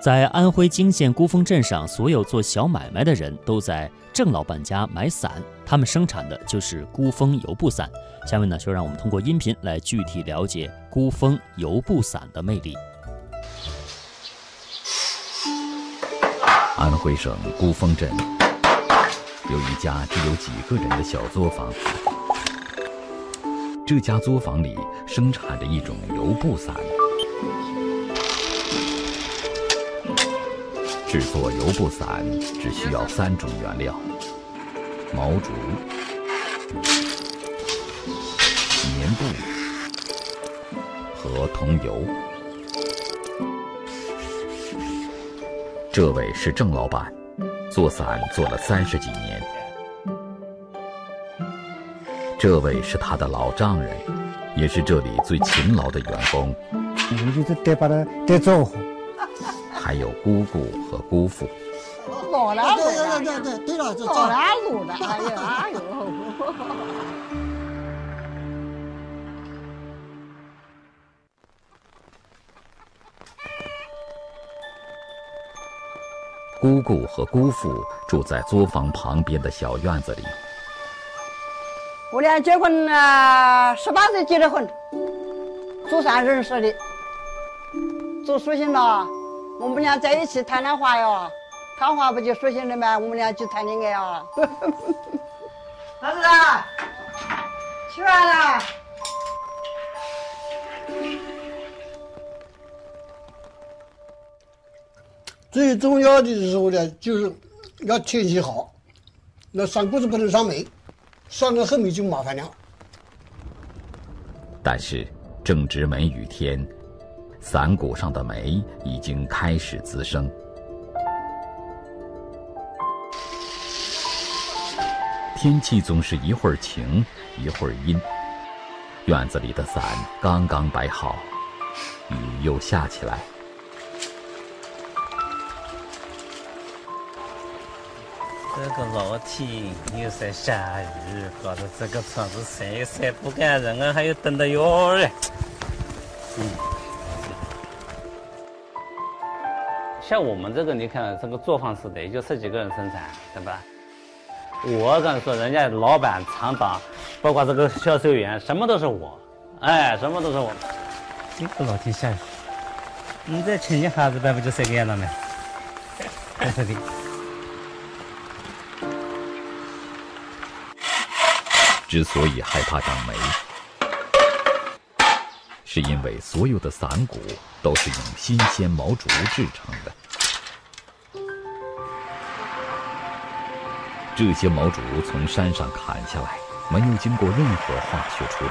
在安徽泾县孤峰镇上，所有做小买卖的人都在郑老板家买伞，他们生产的就是孤峰油布伞。下面呢，就让我们通过音频来具体了解孤峰油布伞的魅力。安徽省孤峰镇有一家只有几个人的小作坊，这家作坊里生产着一种油布伞。制作油布伞只需要三种原料：毛竹、棉布和桐油。这位是郑老板，做伞做了三十几年。这位是他的老丈人，也是这里最勤劳的员工。我就是得把它得招呼。还有姑姑和姑父。老了，对对对对对了，老了路了，哎呀哎呦！姑姑和姑父住在作坊旁边的小院子里。我俩结婚了，十八岁结的婚，做伞认识的，做书信了。我们俩在一起谈谈话哟，谈话不就舒心了吗？我们俩就谈恋爱啊。儿子，吃饭了。最重要的时候呢，就是要天气好，那上谷子不能上煤，上了后面就麻烦了。但是正值梅雨天。伞骨上的霉已经开始滋生，天气总是一会儿晴一会儿阴。院子里的伞刚刚摆好，雨又下起来。这个老天又在下雨，搞得这个厂子晒晒不干人啊，还要等到腰嘞。嗯。像我们这个，你看这个作坊式的，也就十几个人生产，对吧？我跟你说，人家老板、厂长，包括这个销售员，什么都是我，哎，什么都是我。这个老天下雨，你再请一下子班不就这个样了吗？是的。之所以害怕长霉，是因为所有的伞骨都是用新鲜毛竹制成的。这些毛竹从山上砍下来，没有经过任何化学处理。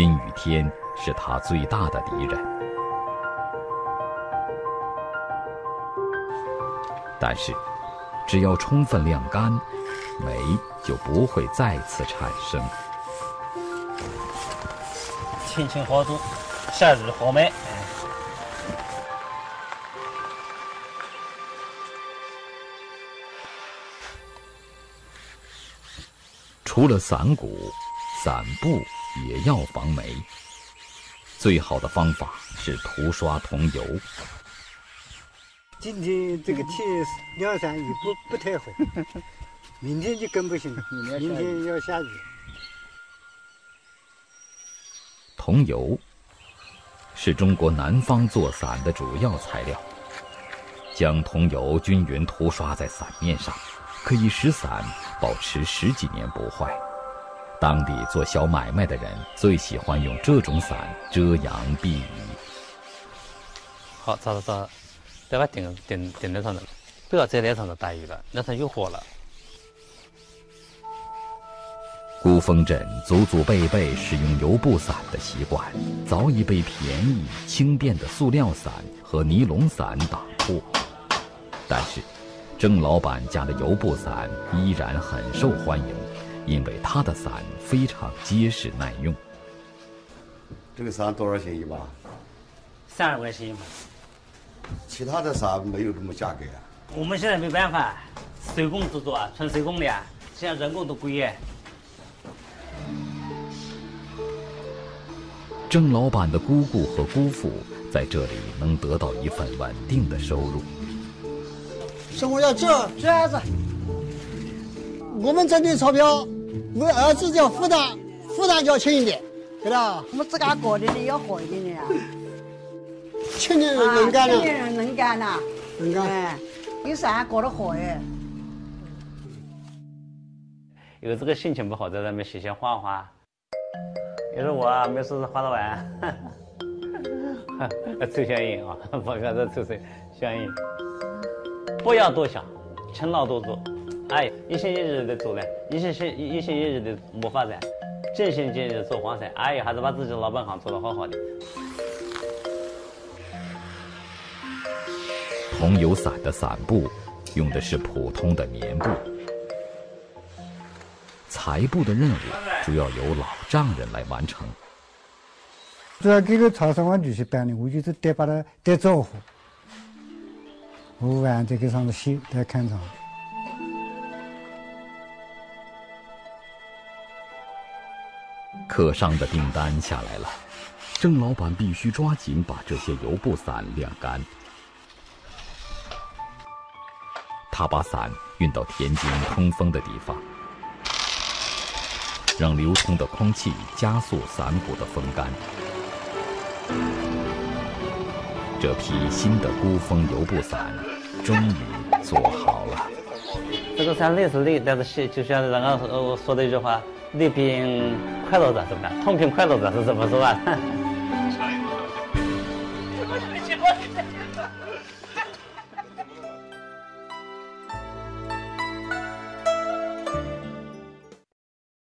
阴雨天是它最大的敌人，但是只要充分晾干，霉就不会再次产生。天晴好做，下雨好卖。除了伞骨，伞布也要防霉。最好的方法是涂刷桐油。今天这个天晾伞也不不太好，明天就更不行了。明天要下雨。桐油是中国南方做伞的主要材料。将桐油均匀涂刷在伞面上。可以使伞保持十几年不坏。当地做小买卖的人最喜欢用这种伞遮阳避雨。好，找到找到，再把顶顶顶上头，不要再来上头打雨了，那上有火了。孤峰镇祖祖辈辈使用油布伞的习惯，早已被便宜轻便的塑料伞和尼龙伞打破。但是。郑老板家的油布伞依然很受欢迎，因为他的伞非常结实耐用。这个伞多少钱一把？三十块钱一把。其他的伞没有这么价格啊？我们现在没办法，手工制作，纯手工的，现在人工都贵。郑老板的姑姑和姑父在这里能得到一份稳定的收入。生活要这这样子，我们挣点钞票，为儿子要负担，负担就要轻一点，对吧？我们自家过得的要好一点的呀。青年人能干青的，年人能干呐，能干。哎，有啥搞得好哎。有这个心情不好，在那边写写画画。也是我啊没事花着玩，抽香烟啊，不看这抽抽香烟。不要多想，勤劳多做。哎，一心一意的做呢，一心心一心一意的谋发展，尽心尽力做黄鳝。哎，还是把自己老本行做得好好的。桐油伞的伞布用的是普通的棉布，裁布的任务主要由老丈人来完成。主要这个潮汕话女婿办的，我就是得把它得招呼，我晚在给上头写，在看场。客商的订单下来了，郑老板必须抓紧把这些油布伞晾干。他把伞运到天津通风的地方，让流通的空气加速伞骨的风干。这批新的孤峰油布伞终于做好了。这个伞累是累，但是像就像刚刚说的一句话，累并快乐着，是不是？痛并快乐着是这么说吧？